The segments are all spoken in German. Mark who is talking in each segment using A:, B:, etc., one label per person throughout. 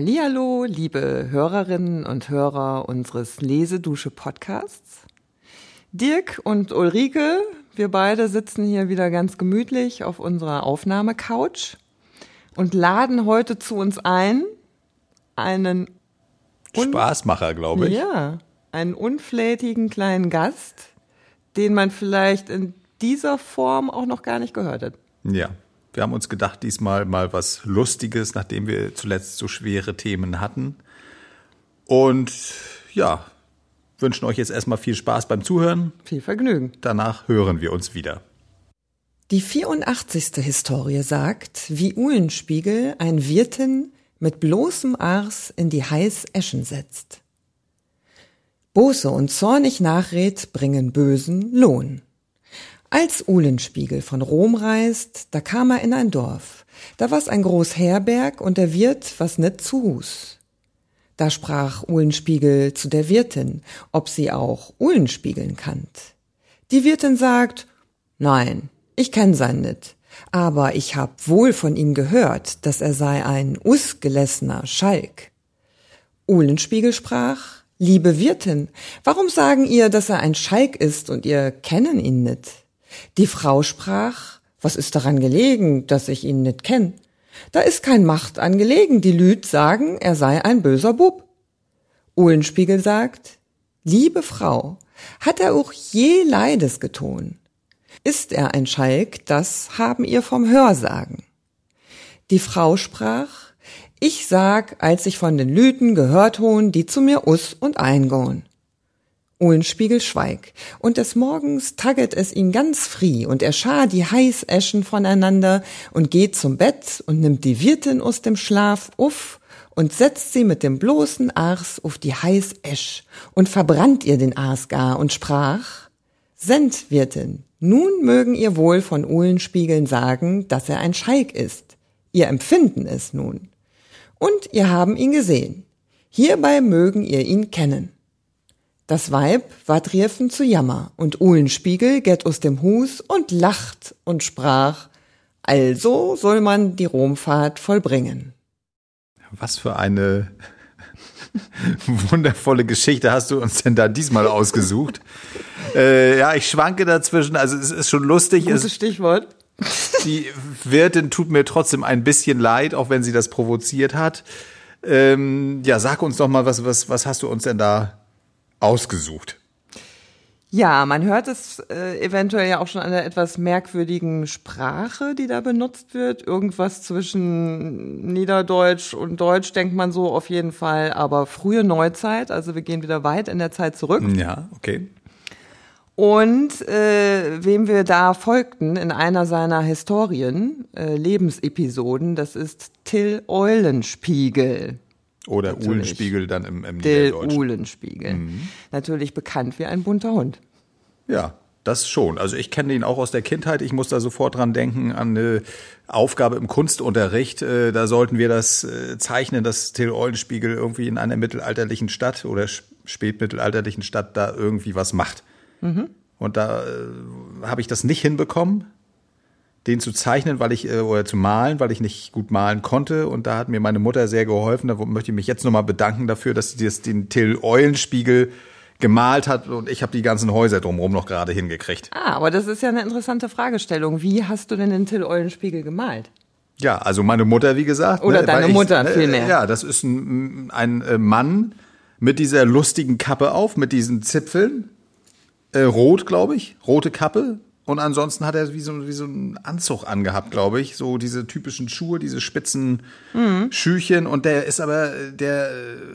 A: Hallihallo, liebe Hörerinnen und Hörer unseres Lesedusche Podcasts. Dirk und Ulrike, wir beide sitzen hier wieder ganz gemütlich auf unserer Aufnahmecouch und laden heute zu uns ein einen
B: Spaßmacher, glaube ich.
A: Ja, einen unflätigen kleinen Gast, den man vielleicht in dieser Form auch noch gar nicht gehört hat.
B: Ja, wir haben uns gedacht, diesmal mal was Lustiges, nachdem wir zuletzt so schwere Themen hatten. Und ja, wünschen euch jetzt erstmal viel Spaß beim Zuhören.
A: Viel Vergnügen.
B: Danach hören wir uns wieder.
A: Die 84. Historie sagt, wie Uhlenspiegel ein Wirtin mit bloßem Ars in die heiß Eschen setzt. Bose und zornig nachrät bringen bösen Lohn. Als Uhlenspiegel von Rom reist, da kam er in ein Dorf. Da war's ein groß Herberg und der Wirt was net zu Hus. Da sprach Uhlenspiegel zu der Wirtin, ob sie auch Uhlenspiegeln kannt. Die Wirtin sagt, nein, ich kenn sein nit, aber ich hab wohl von ihm gehört, dass er sei ein usgelessener Schalk. Uhlenspiegel sprach, liebe Wirtin, warum sagen ihr, dass er ein Schalk ist und ihr kennen ihn nit? Die Frau sprach, was ist daran gelegen, dass ich ihn nicht kenn? Da ist kein Macht angelegen, die Lüd sagen, er sei ein böser Bub. Uhlenspiegel sagt, liebe Frau, hat er auch je Leides geton? Ist er ein Schalk, das haben ihr vom Hörsagen. Die Frau sprach, ich sag, als ich von den Lüten gehört hohn, die zu mir us und eingohn. Uhlenspiegel schweig, und des Morgens tagget es ihn ganz frie, und er schar die Heißeschen voneinander und geht zum Bett und nimmt die Wirtin aus dem Schlaf uff und setzt sie mit dem bloßen Ars auf die Heißesch und verbrannt ihr den Ars gar und sprach, Send, Wirtin, nun mögen ihr wohl von Uhlenspiegeln sagen, dass er ein Schalk ist. Ihr empfinden es nun. Und ihr haben ihn gesehen. Hierbei mögen ihr ihn kennen. Das Weib war driefen zu Jammer, und Uhlenspiegel geht aus dem Hus und lacht und sprach, also soll man die Romfahrt vollbringen.
B: Was für eine wundervolle Geschichte hast du uns denn da diesmal ausgesucht? äh, ja, ich schwanke dazwischen, also es ist schon lustig.
A: Gutes
B: es,
A: Stichwort.
B: Die Wirtin tut mir trotzdem ein bisschen leid, auch wenn sie das provoziert hat. Ähm, ja, sag uns doch mal, was, was, was hast du uns denn da ausgesucht.
A: Ja, man hört es äh, eventuell ja auch schon an der etwas merkwürdigen Sprache, die da benutzt wird. Irgendwas zwischen Niederdeutsch und Deutsch denkt man so auf jeden Fall, aber frühe Neuzeit, also wir gehen wieder weit in der Zeit zurück.
B: Ja, okay.
A: Und äh, wem wir da folgten in einer seiner Historien, äh, Lebensepisoden, das ist Till Eulenspiegel.
B: Oder Natürlich. Uhlenspiegel dann im, im
A: Der Uhlenspiegel. Mhm. Natürlich bekannt wie ein bunter Hund.
B: Ja, das schon. Also ich kenne ihn auch aus der Kindheit. Ich muss da sofort dran denken an eine Aufgabe im Kunstunterricht. Äh, da sollten wir das äh, zeichnen, dass Till Eulenspiegel irgendwie in einer mittelalterlichen Stadt oder spätmittelalterlichen Stadt da irgendwie was macht. Mhm. Und da äh, habe ich das nicht hinbekommen den zu zeichnen, weil ich äh, oder zu malen, weil ich nicht gut malen konnte. Und da hat mir meine Mutter sehr geholfen. Da möchte ich mich jetzt nochmal bedanken dafür, dass sie das, den Till Eulenspiegel gemalt hat und ich habe die ganzen Häuser drumherum noch gerade hingekriegt.
A: Ah, aber das ist ja eine interessante Fragestellung. Wie hast du denn den Till Eulenspiegel gemalt?
B: Ja, also meine Mutter, wie gesagt.
A: Oder ne, deine ich, Mutter
B: äh,
A: vielmehr.
B: Ja, das ist ein, ein äh, Mann mit dieser lustigen Kappe auf, mit diesen Zipfeln. Äh, rot, glaube ich. Rote Kappe, und ansonsten hat er wie so, wie so einen Anzug angehabt, glaube ich. So diese typischen Schuhe, diese spitzen mhm. Schüchen. Und der ist aber, der,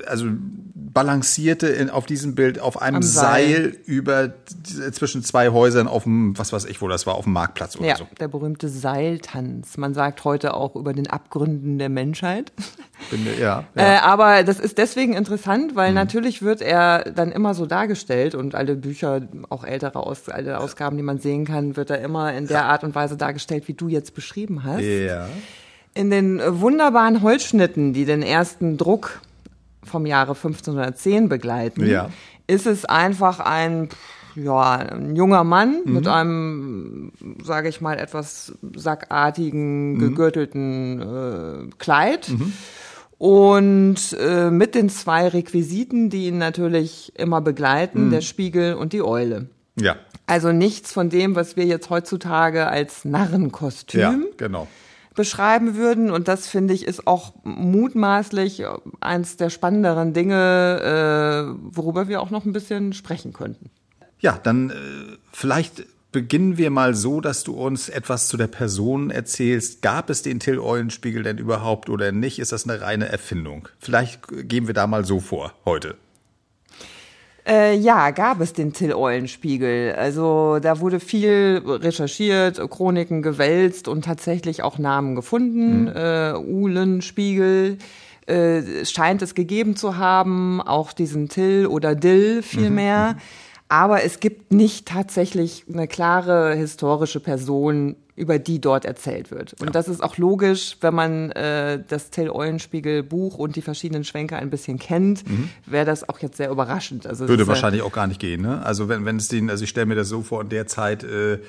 B: also balancierte in, auf diesem Bild auf einem Seil. Seil. über zwischen zwei Häusern auf dem, was weiß ich wo das war, auf dem Marktplatz oder
A: ja,
B: so.
A: der berühmte Seiltanz. Man sagt heute auch über den Abgründen der Menschheit.
B: Bin, ja,
A: ja. Äh, aber das ist deswegen interessant, weil mhm. natürlich wird er dann immer so dargestellt und alle Bücher, auch ältere Aus, alle Ausgaben, die man sehen kann, wird er immer in der Art und Weise dargestellt, wie du jetzt beschrieben hast.
B: Ja.
A: In den wunderbaren Holzschnitten, die den ersten Druck vom Jahre 1510 begleiten,
B: ja.
A: ist es einfach ein ja, ein junger Mann mhm. mit einem, sage ich mal, etwas sackartigen, mhm. gegürtelten äh, Kleid. Mhm. Und äh, mit den zwei Requisiten, die ihn natürlich immer begleiten,
B: Mhm.
A: der Spiegel und die Eule.
B: Ja.
A: Also nichts von dem, was wir jetzt heutzutage als Narrenkostüm
B: Ja, genau.
A: beschreiben würden. Und das finde ich ist auch mutmaßlich eins der spannenderen Dinge, äh, worüber wir auch noch ein bisschen sprechen könnten.
B: Ja, dann äh, vielleicht beginnen wir mal so, dass du uns etwas zu der Person erzählst. Gab es den Till Eulenspiegel denn überhaupt oder nicht? Ist das eine reine Erfindung? Vielleicht gehen wir da mal so vor heute.
A: Äh, ja, gab es den Till Eulenspiegel. Also da wurde viel recherchiert, Chroniken gewälzt und tatsächlich auch Namen gefunden. Äh, Uhlenspiegel äh, scheint es gegeben zu haben, auch diesen Till oder Dill vielmehr. Aber es gibt nicht tatsächlich eine klare historische Person, über die dort erzählt wird. Und das ist auch logisch, wenn man äh, das Till Eulenspiegel Buch und die verschiedenen Schwenke ein bisschen kennt, wäre das auch jetzt sehr überraschend. Also
B: Würde
A: ja-
B: wahrscheinlich auch gar nicht gehen, ne? Also wenn, wenn es den, also ich stelle mir das so vor, in der Zeit, äh, äh,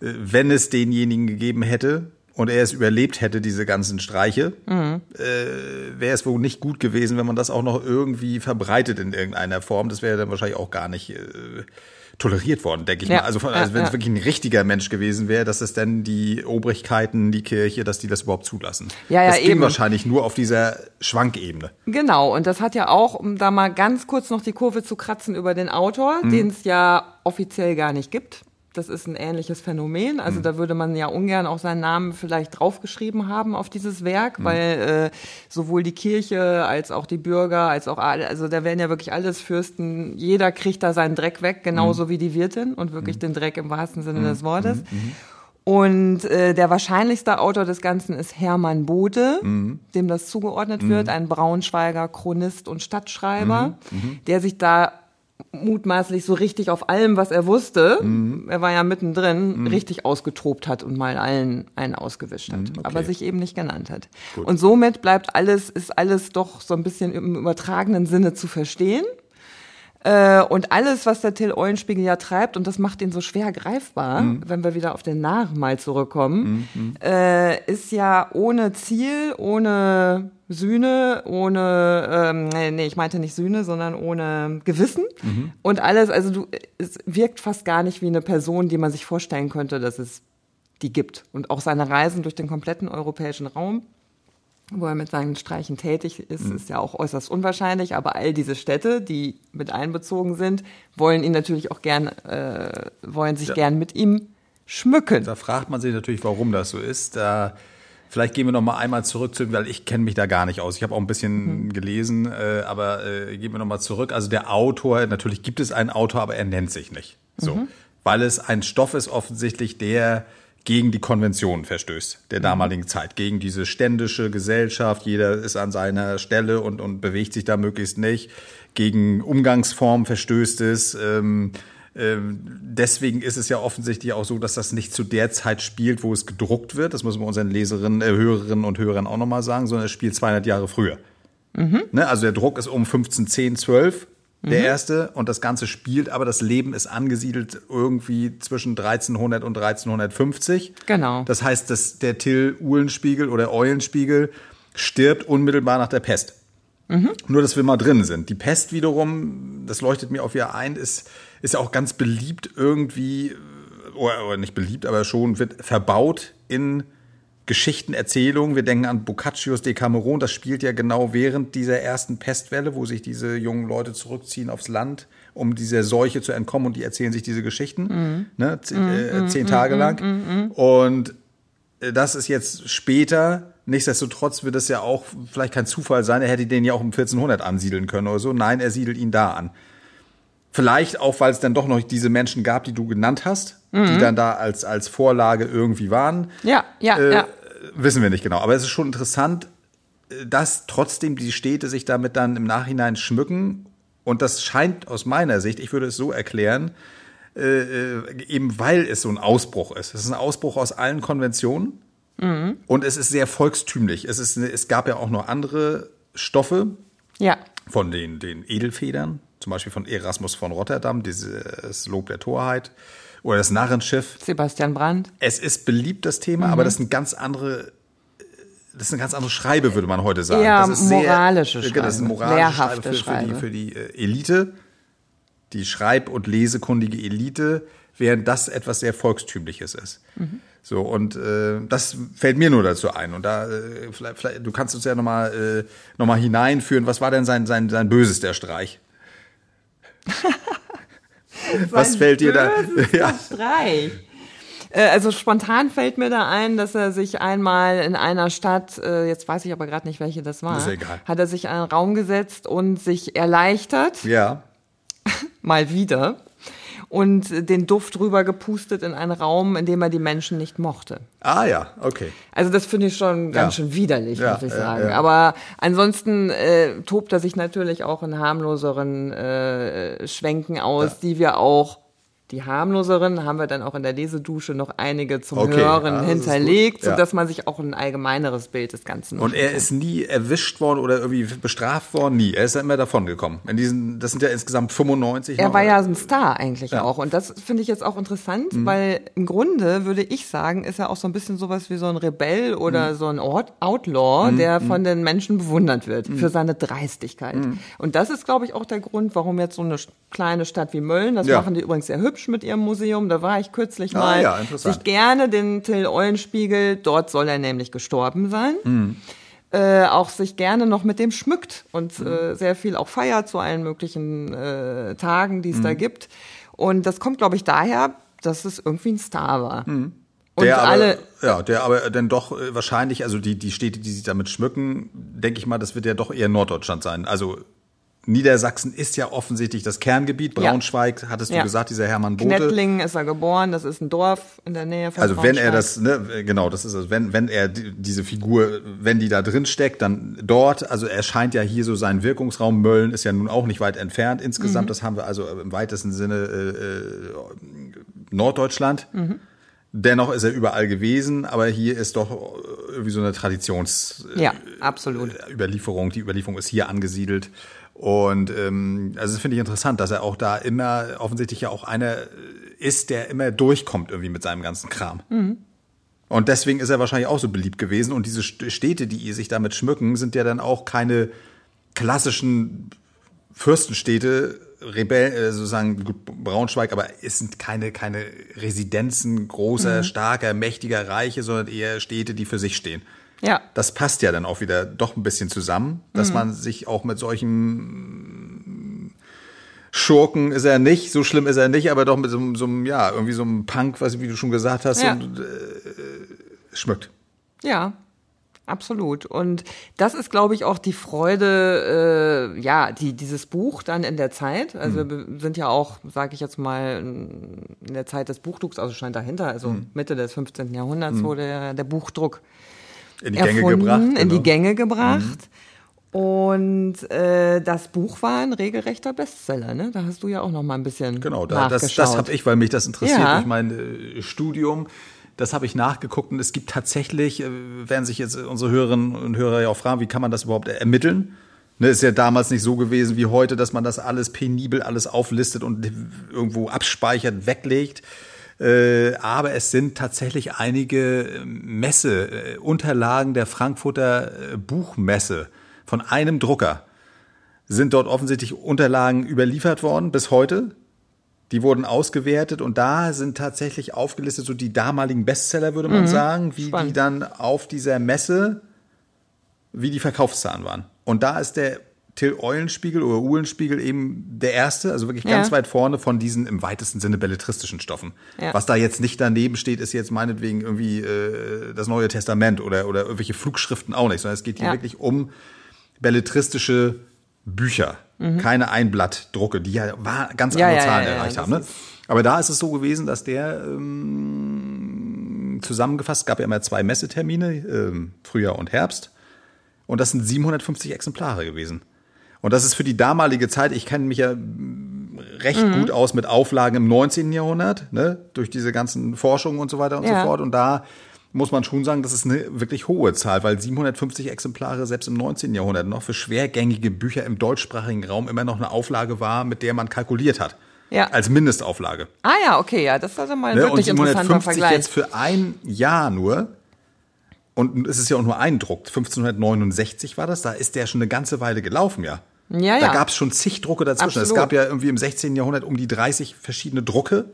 B: wenn es denjenigen gegeben hätte und er es überlebt hätte, diese ganzen Streiche,
A: Mhm.
B: äh, wäre es wohl nicht gut gewesen, wenn man das auch noch irgendwie verbreitet in irgendeiner Form. Das wäre dann wahrscheinlich auch gar nicht äh, toleriert worden, denke ich
A: Ja,
B: mal. Also, also wenn es
A: ja.
B: wirklich ein richtiger Mensch gewesen wäre, dass es dann die Obrigkeiten, die Kirche, dass die das überhaupt zulassen.
A: Ja, ja,
B: das ging
A: eben.
B: wahrscheinlich nur auf dieser Schwankebene.
A: Genau, und das hat ja auch, um da mal ganz kurz noch die Kurve zu kratzen über den Autor, den es ja offiziell gar nicht gibt. Das ist ein ähnliches Phänomen. Also da würde man ja ungern auch seinen Namen vielleicht draufgeschrieben haben auf dieses Werk, weil äh, sowohl die Kirche als auch die Bürger, als auch alle, also da werden ja wirklich alles Fürsten, jeder kriegt da seinen Dreck weg, genauso wie die Wirtin und wirklich den Dreck im wahrsten Sinne des Wortes. Und äh, der wahrscheinlichste Autor des Ganzen ist Hermann Bode, dem das zugeordnet wird, ein Braunschweiger Chronist und Stadtschreiber, der sich da mutmaßlich so richtig auf allem, was er wusste, er war ja mittendrin, richtig ausgetobt hat und mal allen einen ausgewischt hat, aber sich eben nicht genannt hat. Und somit bleibt alles, ist alles doch so ein bisschen im übertragenen Sinne zu verstehen. Äh, und alles, was der Till Eulenspiegel ja treibt, und das macht ihn so schwer greifbar, wenn wir wieder auf den Narren mal zurückkommen, äh, ist ja ohne Ziel, ohne Sühne, ohne, ähm, nee, nee, ich meinte nicht Sühne, sondern ohne Gewissen. Und alles, also du, es wirkt fast gar nicht wie eine Person, die man sich vorstellen könnte, dass es die gibt. Und auch seine Reisen durch den kompletten europäischen Raum wo er mit seinen Streichen tätig ist, ist ja auch äußerst unwahrscheinlich. Aber all diese Städte, die mit einbezogen sind, wollen ihn natürlich auch gern, äh, wollen sich gern mit ihm schmücken.
B: Da fragt man sich natürlich, warum das so ist. Da vielleicht gehen wir noch mal einmal zurück zu, weil ich kenne mich da gar nicht aus. Ich habe auch ein bisschen gelesen, äh, aber äh, gehen wir noch mal zurück. Also der Autor, natürlich gibt es einen Autor, aber er nennt sich nicht. So, weil es ein Stoff ist offensichtlich, der gegen die Konventionen verstößt der damaligen Zeit, gegen diese ständische Gesellschaft. Jeder ist an seiner Stelle und, und bewegt sich da möglichst nicht. Gegen Umgangsformen verstößt es. Ähm, ähm, deswegen ist es ja offensichtlich auch so, dass das nicht zu der Zeit spielt, wo es gedruckt wird. Das müssen wir unseren Leserinnen, äh, Hörerinnen und Hörern auch nochmal sagen, sondern es spielt 200 Jahre früher. Ne? Also der Druck ist um 1510, 12 der erste und das Ganze spielt, aber das Leben ist angesiedelt irgendwie zwischen 1300 und 1350.
A: Genau.
B: Das heißt, dass der Till Uhlenspiegel oder Eulenspiegel stirbt unmittelbar nach der Pest. Nur, dass wir mal drin sind. Die Pest wiederum, das leuchtet mir auf ihr ein, ist, ist ja auch ganz beliebt irgendwie, oder, oder nicht beliebt, aber schon wird verbaut in Geschichten, Erzählungen. Wir denken an Boccaccios Decameron. Das spielt ja genau während dieser ersten Pestwelle, wo sich diese jungen Leute zurückziehen aufs Land, um dieser Seuche zu entkommen. Und die erzählen sich diese Geschichten, ne? Z äh, zehn Tage lang. Und äh, das ist jetzt später. Nichtsdestotrotz wird es ja auch vielleicht kein Zufall sein. Er hätte den ja auch um 1400 ansiedeln können oder so. Nein, er siedelt ihn da an. Vielleicht auch, weil es dann doch noch diese Menschen gab, die du genannt hast, die dann da als, als Vorlage irgendwie waren.
A: Ja, ja,
B: Äh,
A: ja.
B: Wissen wir nicht genau. Aber es ist schon interessant, äh, dass trotzdem die Städte sich damit dann im Nachhinein schmücken. Und das scheint aus meiner Sicht, ich würde es so erklären, äh, äh, eben weil es so ein Ausbruch ist. Es ist ein Ausbruch aus allen Konventionen. Und es ist sehr volkstümlich. Es, ist, es gab ja auch noch andere Stoffe
A: Ja,
B: von den, den Edelfedern, zum Beispiel von Erasmus von Rotterdam, dieses Lob der Torheit oder das Narrenschiff.
A: Sebastian Brandt.
B: Es ist beliebt, das Thema, aber das sind ganz andere das ist eine ganz andere Schreibe, würde man heute sagen.
A: Ja,
B: das ist
A: moralische
B: sehr, Das ist eine
A: Schreibe,
B: moralische Schreibe für, für die,
A: Schreibe.
B: für die äh, Elite, die schreib- und lesekundige Elite, während das etwas sehr Volkstümliches ist.
A: Mhm.
B: So, und äh, das fällt mir nur dazu ein. Und da, äh, vielleicht, vielleicht, du kannst uns ja nochmal äh, noch mal hineinführen, was war denn sein, sein, sein bösester Streich? was fällt dir da? Ja.
A: Streich. Äh, Also spontan fällt mir da ein, dass er sich einmal in einer Stadt, äh, jetzt weiß ich aber gerade nicht, welche das war, hat er sich in einen Raum gesetzt und sich erleichtert,
B: ja.
A: mal wieder, und den Duft rüber gepustet in einen Raum, in dem er die Menschen nicht mochte.
B: Ah ja, okay.
A: Also das finde ich schon ganz
B: Ja.
A: schön widerlich,
B: Ja,
A: muss ich sagen.
B: ja.
A: Aber ansonsten äh, tobt er sich natürlich auch in harmloseren äh, Schwenken aus, die wir auch, die harmloseren haben wir dann auch in der Lesedusche noch einige zum
B: Okay,
A: Hören
B: ja,
A: hinterlegt.
B: Ja.
A: sodass man sich auch ein allgemeineres Bild des Ganzen
B: Und
A: machen
B: er ist nie erwischt worden oder irgendwie bestraft worden, nie. Er ist ja immer davon gekommen. In diesen, das sind ja insgesamt 95.
A: Er
B: noch,
A: war ja ein Star eigentlich
B: Ja. Mhm.
A: auch. Und das finde ich jetzt auch interessant, weil im Grunde würde ich sagen, ist er auch so ein bisschen sowas wie so ein Rebell oder
B: Mhm.
A: so ein Out- Outlaw, der von den Menschen bewundert wird
B: Mhm.
A: für seine Dreistigkeit. Und das ist, glaube ich, auch der Grund, warum jetzt so eine kleine Stadt wie Mölln, das machen die übrigens sehr hübsch mit ihrem Museum, da war ich kürzlich
B: Ah,
A: mal,
B: ja, interessant.
A: sich gerne den Till Eulenspiegel, dort soll er nämlich gestorben sein
B: Mhm.
A: äh, auch sich gerne noch mit dem schmückt und
B: Mhm.
A: äh, sehr viel auch feiert zu allen möglichen äh, Tagen, die es
B: Mhm.
A: da gibt. Und das kommt, glaube ich, daher, dass es irgendwie ein Star war.
B: Mhm. der
A: alle,
B: aber, ja, der aber dann doch äh, wahrscheinlich, also die, die Städte, die sich damit schmücken, denke ich mal, das wird ja doch eher Norddeutschland sein. Also Niedersachsen ist ja offensichtlich das Kerngebiet.
A: Ja.
B: Braunschweig, hattest du
A: Ja.
B: gesagt, dieser Hermann Bote.
A: Knettlingen ist er geboren, das ist ein Dorf in der Nähe von
B: Also wenn er das, ne, genau, das ist also, wenn, wenn er die- diese Figur, wenn die da drin steckt, dann dort, also er scheint ja hier so sein Wirkungsraum, Mölln ist ja nun auch nicht weit entfernt insgesamt, das haben wir also im weitesten Sinne äh, äh, Norddeutschland. Dennoch ist er überall gewesen, aber hier ist doch irgendwie so eine Traditions
A: Ja, absolut.
B: äh, Überlieferung. Die Überlieferung ist hier angesiedelt. Und ähm, also das finde ich interessant, dass er auch da immer offensichtlich ja auch einer ist, der immer durchkommt irgendwie mit seinem ganzen Kram. Und deswegen ist er wahrscheinlich auch so beliebt gewesen. Und diese St- Städte, die sich damit schmücken, sind ja dann auch keine klassischen Fürstenstädte, Rebell, äh, sozusagen Braunschweig, aber es sind keine, keine Residenzen großer, starker, mächtiger Reiche, sondern eher Städte, die für sich stehen.
A: Ja,
B: Das passt ja dann auch wieder doch ein bisschen zusammen, dass man sich auch mit solchen Schurken ist er nicht, so schlimm ist er nicht, aber doch mit so, einem- so einem, ja, irgendwie so einem Punk, was wie du schon gesagt hast,
A: Ja.
B: und, äh, schmückt.
A: ja. Absolut. Und das ist, glaube ich, auch die Freude, äh, ja, die dieses Buch dann in der Zeit. Also wir be- sind ja auch, sage ich jetzt mal, in der Zeit des Buchdrucks, also schon dahinter, also Mitte des 15. Jahrhunderts wurde der, Buchdruck
B: In die Gänge
A: erfunden,
B: gebracht.
A: in die
B: genau.
A: Gänge gebracht. Und äh, das Buch war ein regelrechter Bestseller, ne? Da hast du ja auch noch mal ein bisschen
B: Genau, da, das, das habe ich, weil mich das interessiert
A: Ja.
B: durch mein äh, Studium. Das habe ich nachgeguckt und es gibt tatsächlich, äh, werden sich jetzt unsere Hörerinnen und Hörer ja auch fragen, wie kann man das überhaupt ermitteln? Ne, ist ja damals nicht so gewesen wie heute, dass man das alles penibel alles auflistet und irgendwo abspeichert, weglegt. Äh, aber es sind tatsächlich einige Messe, äh, Unterlagen der Frankfurter äh, Buchmesse von einem Drucker sind dort offensichtlich Unterlagen überliefert worden bis heute. Die wurden ausgewertet und da sind tatsächlich aufgelistet so die damaligen Bestseller, würde man sagen, wie die
A: Spannend.
B: dann auf dieser Messe, wie die Verkaufszahlen waren. Und da ist der Till Eulenspiegel oder Uhlenspiegel eben der erste, also wirklich ganz
A: Ja.
B: weit vorne von diesen im weitesten Sinne belletristischen Stoffen.
A: Ja.
B: Was da jetzt nicht daneben steht, ist jetzt meinetwegen irgendwie äh, das Neue Testament oder, oder irgendwelche Flugschriften auch nicht, sondern es geht hier
A: Ja.
B: wirklich um belletristische Bücher, keine Einblattdrucke, die ja war, ganz
A: Mhm. Ja,
B: andere
A: ja,
B: Zahlen
A: ja,
B: erreicht haben. Ne? Aber da ist es so gewesen, dass der ähm, zusammengefasst, gab ja immer zwei Messetermine, ähm, Frühjahr und Herbst, und das sind 750 Exemplare gewesen. Und das ist für die damalige Zeit, ich kenne mich ja mm, recht
A: Mhm.
B: gut aus mit Auflagen im 19. Jahrhundert, ne, durch diese ganzen Forschungen und so weiter und
A: Ja.
B: so fort. Und da muss man schon sagen, das ist eine wirklich hohe Zahl, weil 750 Exemplare selbst im 19. Jahrhundert noch für schwergängige Bücher im deutschsprachigen Raum immer noch eine Auflage war, mit der man kalkuliert hat.
A: Ja.
B: Als Mindestauflage.
A: Ah ja, okay, ja, das ist also mal ein
B: Ne? Und
A: wirklich interessanter
B: 750
A: Vergleich.
B: jetzt für ein Jahr nur, und es ist ja auch nur ein Druck, 1569 war das, da ist der schon eine ganze Weile gelaufen, ja.
A: Ja,
B: Da
A: ja.
B: gab es schon zig Drucke dazwischen. Es
A: Absolut.
B: gab ja irgendwie im 16. Jahrhundert um die 30 verschiedene Drucke.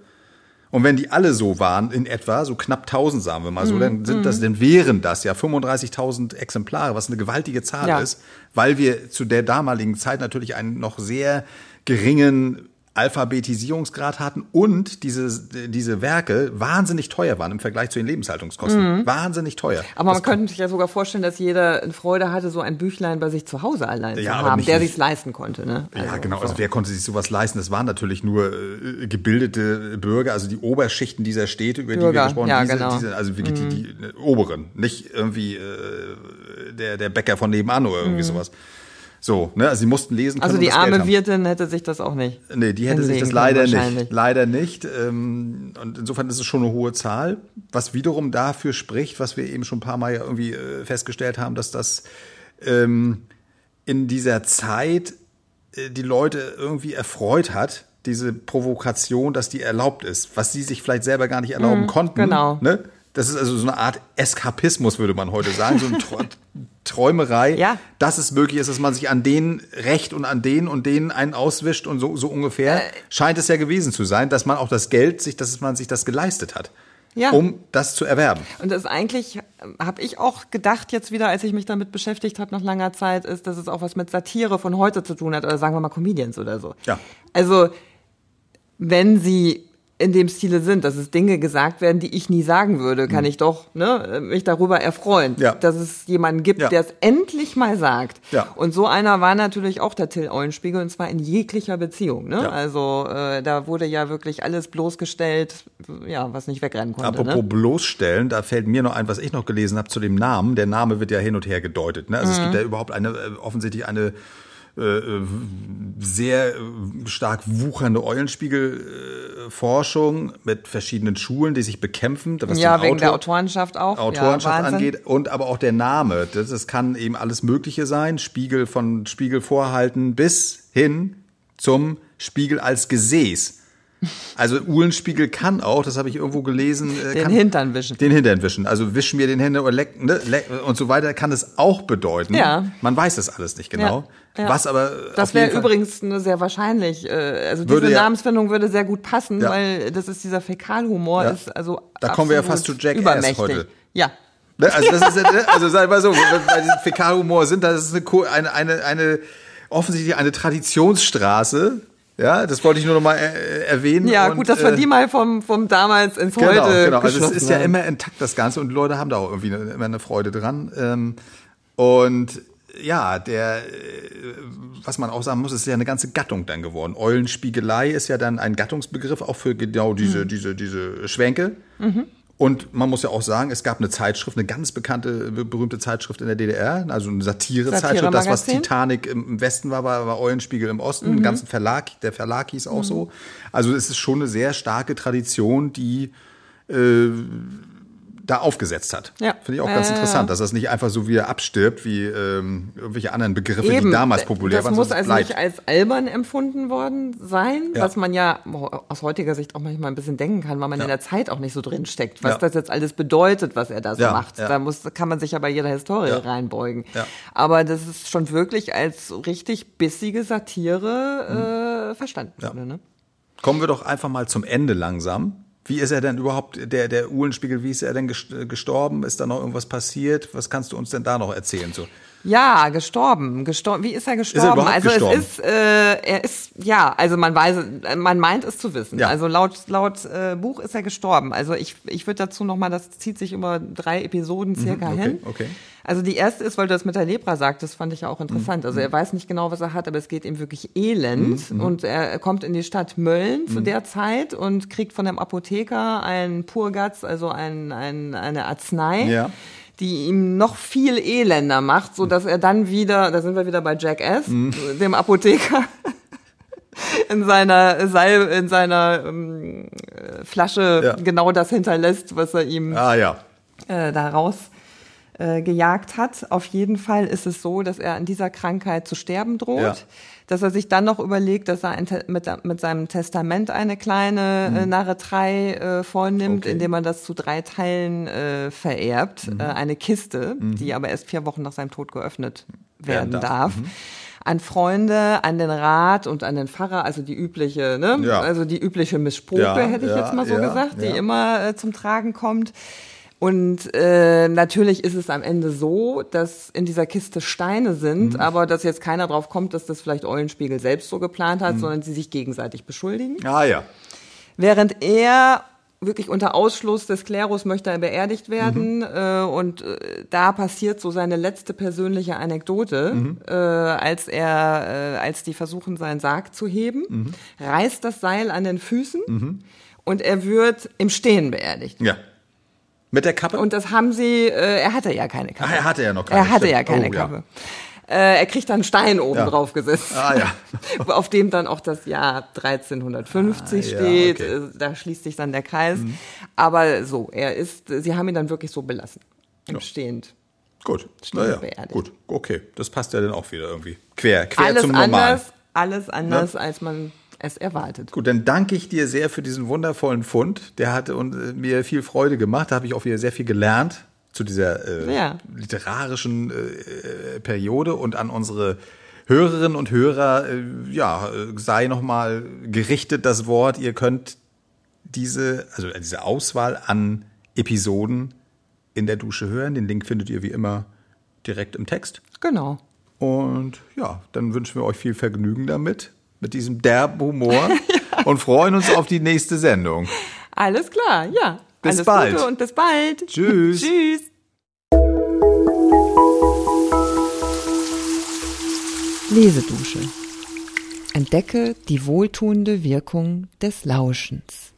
B: Und wenn die alle so waren, in etwa, so knapp 1000 sagen wir mal so, dann sind das, dann wären das ja 35.000 Exemplare, was eine gewaltige Zahl
A: Ja.
B: ist, weil wir zu der damaligen Zeit natürlich einen noch sehr geringen Alphabetisierungsgrad hatten und diese, diese Werke wahnsinnig teuer waren im Vergleich zu den Lebenshaltungskosten. Wahnsinnig teuer.
A: Mhm. Aber man
B: Das-
A: könnte sich ja sogar vorstellen, dass jeder eine Freude hatte, so ein Büchlein bei sich zu Hause allein
B: Ja,
A: zu haben,
B: nicht-
A: der sich's leisten konnte. Ne?
B: Ja,
A: Also,
B: genau.
A: so.
B: Also wer konnte sich sowas leisten? Das waren natürlich nur äh, gebildete Bürger, also die Oberschichten dieser Städte, über die wir
A: Bürger,
B: gesprochen
A: ja,
B: haben. Diese,
A: genau.
B: diese, also wirklich die, die äh, oberen, nicht irgendwie äh, der, der Bäcker von nebenan oder irgendwie sowas. So, ne? Also sie mussten lesen können
A: Mhm. Also die arme. Wirtin hätte sich das auch nicht.
B: Nee, die hätte sich das leider nicht. Leider nicht. Ähm, Und insofern ist es schon eine hohe Zahl, was wiederum dafür spricht, was wir eben schon ein paar Mal ja irgendwie äh, festgestellt haben, dass das ähm, in dieser Zeit äh, die Leute irgendwie erfreut hat, diese Provokation, dass die erlaubt ist, was sie sich vielleicht selber gar nicht erlauben konnten.
A: genau.
B: Ne? Das ist also so eine Art Eskapismus, würde man heute sagen, so eine Tr- Träumerei,
A: Ja.
B: dass es möglich ist, dass man sich an denen rächt und an denen und denen einen auswischt und so, so ungefähr
A: Äh.
B: scheint es ja gewesen zu sein, dass man auch das Geld sich, dass man sich das geleistet hat,
A: Ja.
B: um das zu erwerben.
A: Und das eigentlich, habe ich auch gedacht jetzt wieder, als ich mich damit beschäftigt habe nach langer Zeit, ist, dass es auch was mit Satire von heute zu tun hat, oder sagen wir mal Comedians oder so.
B: Ja.
A: Also, wenn sie in dem Stile sind, dass es Dinge gesagt werden, die ich nie sagen würde, kann ich doch ne, mich darüber erfreuen,
B: Mhm. Ja.
A: dass es jemanden gibt,
B: Ja.
A: der es endlich mal sagt.
B: Ja.
A: Und so einer war natürlich auch der Till Eulenspiegel, und zwar in jeglicher Beziehung. Ne? Also äh, da wurde ja wirklich alles bloßgestellt, ja, was nicht wegrennen konnte.
B: Apropos
A: ne?
B: bloßstellen, da fällt mir noch ein, was ich noch gelesen habe zu dem Namen. Der Name wird ja hin und her gedeutet. Ne? Also es
A: Mhm.
B: gibt ja überhaupt eine, äh, offensichtlich eine sehr äh, stark wuchernde Eulenspiegel-Forschung mit verschiedenen Schulen, die sich bekämpfen. Was
A: Ja, wegen der
B: Autor-
A: Autorenschaft auch.
B: Autorenschaft
A: ja,
B: angeht und aber auch der Name. Das, das kann eben alles Mögliche sein. Spiegel von Spiegel vorhalten bis hin zum Spiegel als Gesäß. Also Uhlenspiegel kann auch, das habe ich irgendwo gelesen, äh,
A: Den
B: kann,
A: Hintern wischen.
B: Den Hintern wischen. Also wisch mir den Hintern oder leck, ne, leck und so weiter kann es auch bedeuten.
A: Ja.
B: Man weiß das alles nicht genau.
A: Ja, ja.
B: Was aber
A: Das wäre übrigens eine sehr wahrscheinlich. Äh, also diese
B: ja-
A: Namensfindung würde sehr gut passen, weil das ist dieser Fäkalhumor ist also
B: Da kommen wir ja fast zu
A: übermächtig.
B: heute.
A: Ja.
B: Ne, Also das ist ne, also sag mal so, bei diesem Fäkalhumor sind, das ist eine, eine, eine offensichtlich eine Traditionsstraße. Ja, das wollte ich nur noch mal äh, erwähnen.
A: Ja,
B: Und,
A: gut, dass wir
B: äh,
A: die mal vom, vom damals ins
B: Genau,
A: Heute
B: genau. Also es ist ja immer intakt das Ganze und Leute haben da auch irgendwie eine, immer eine Freude dran. Ähm, und ja, der, äh, was man auch sagen muss, ist ja eine ganze Gattung dann geworden. Eulenspiegelei ist ja dann ein Gattungsbegriff auch für genau diese,
A: Mhm.
B: diese, diese Schwänke. Und man muss ja auch sagen, es gab eine Zeitschrift, eine ganz bekannte, be- berühmte Zeitschrift in der DDR, also eine Satirezeitschrift. Das, was. Titanic im Westen war, war, war Eulenspiegel im Osten.
A: Mhm.
B: Ein ganzen Verlag, der Verlag hieß auch so. Also es ist schon eine sehr starke Tradition, die äh, da aufgesetzt hat.
A: Ja.
B: Finde ich auch ganz interessant, dass das nicht einfach so wieder abstirbt wie ähm, irgendwelche anderen Begriffe,
A: Eben,
B: die damals populär
A: das
B: waren.
A: muss
B: sondern es
A: also nicht als albern empfunden worden sein,
B: Ja.
A: was man ja aus heutiger Sicht auch manchmal ein bisschen denken kann, weil man
B: Ja.
A: in der Zeit auch nicht so drin steckt, was
B: Ja.
A: das jetzt alles bedeutet, was er da so macht. Da muss, kann man sich ja bei jeder Historie reinbeugen. Aber das ist schon wirklich als richtig bissige Satire äh, verstanden. Ne?
B: Kommen wir doch einfach mal zum Ende langsam. Wie ist er denn überhaupt, der, der Uhlenspiegel, wie ist er denn gest- gestorben? Ist da noch irgendwas passiert? Was kannst du uns denn da noch erzählen? So?
A: Ja, gestorben. Gestorben. Wie ist er gestorben?
B: überhaupt
A: also
B: gestorben?
A: es ist, äh, er ist, ja, also man weiß, man meint es zu wissen.
B: Ja.
A: Also laut laut äh, Buch ist er gestorben. Also ich ich würde dazu noch mal, das zieht sich über drei Episoden circa
B: Mhm, okay,
A: hin.
B: okay.
A: Also die erste ist, weil du das mit der Lepra sagst, das fand ich ja auch interessant. Also er weiß nicht genau, was er hat, aber es geht ihm wirklich elend
B: Mhm,
A: und er kommt in die Stadt Mölln zu der Zeit und kriegt von dem Apotheker einen Purgatz, also ein, ein, eine Arznei
B: Ja.
A: Die ihm noch viel elender macht, so dass er dann wieder, da sind wir wieder bei Jack S.,
B: Mhm.
A: dem Apotheker, in seiner Salbe, in seiner ähm, äh, Flasche
B: Ja.
A: genau das hinterlässt, was er ihm
B: Ah ja.
A: äh, da raus äh, gejagt hat. Auf jeden Fall ist es so, dass er an dieser Krankheit zu sterben droht. Ja. Dass er sich dann noch überlegt, dass er ein, mit, mit seinem Testament eine kleine mhm. äh, Narretei äh, vornimmt, okay. indem er das zu drei Teilen äh, vererbt. Mhm. Äh, eine Kiste, mhm. die aber erst vier Wochen nach seinem Tod geöffnet werden darf. darf. Mhm an Freunde, an den Rat und an den Pfarrer, also die übliche, ne? Ja. Also die übliche Missprobe, ja, hätte ich ja, jetzt mal so gesagt, die immer äh, zum Tragen kommt. Und äh, natürlich ist es am Ende so, dass in dieser Kiste Steine sind, mhm. aber dass jetzt keiner drauf kommt, dass das vielleicht Eulenspiegel selbst so geplant hat, mhm. sondern sie sich gegenseitig beschuldigen.
B: Ah ja.
A: Während er wirklich unter Ausschluss des Klerus möchte er beerdigt werden mhm. äh, und äh, da passiert so seine letzte persönliche Anekdote, mhm. äh, als er, äh, als die versuchen seinen Sarg zu heben, mhm. reißt das Seil an den Füßen mhm. und er wird im Stehen beerdigt.
B: Ja. Mit der Kappe?
A: Und das haben sie, äh, er hatte ja keine Kappe.
B: Ach, er hatte ja noch keine.
A: Er hatte ja keine oh, Kappe. Ja. Äh, er kriegt dann Stein oben ja. drauf gesetzt,
B: ah, ja.
A: auf dem dann auch das Jahr 1350 ah, steht. Ja, okay. Äh, da schließt sich dann der Kreis. Mhm. Aber so, er ist, sie haben ihn dann wirklich so belassen, im Stehend.
B: Gut, naja, gut, okay, das passt ja dann auch wieder irgendwie quer, quer
A: alles
B: zum Normalen.
A: Anders, alles anders, als man es erwartet.
B: Gut, dann danke ich dir sehr für diesen wundervollen Fund. Der hat mir viel Freude gemacht. Da habe ich auch wieder sehr viel gelernt zu dieser äh, ja. literarischen äh, Periode und an unsere Hörerinnen und Hörer, äh, ja, sei nochmal gerichtet das Wort. Ihr könnt diese, also diese Auswahl an Episoden in der Dusche hören. Den Link findet ihr wie immer direkt im Text.
A: Genau.
B: Und ja, dann wünschen wir euch viel Vergnügen damit mit diesem derben Humor ja. und freuen uns auf die nächste Sendung.
A: Alles klar, ja.
B: Bis
A: Alles
B: bald.
A: Gute und bis bald.
B: Tschüss.
A: Tschüss. Lesedusche. Entdecke die wohltuende Wirkung des Lauschens.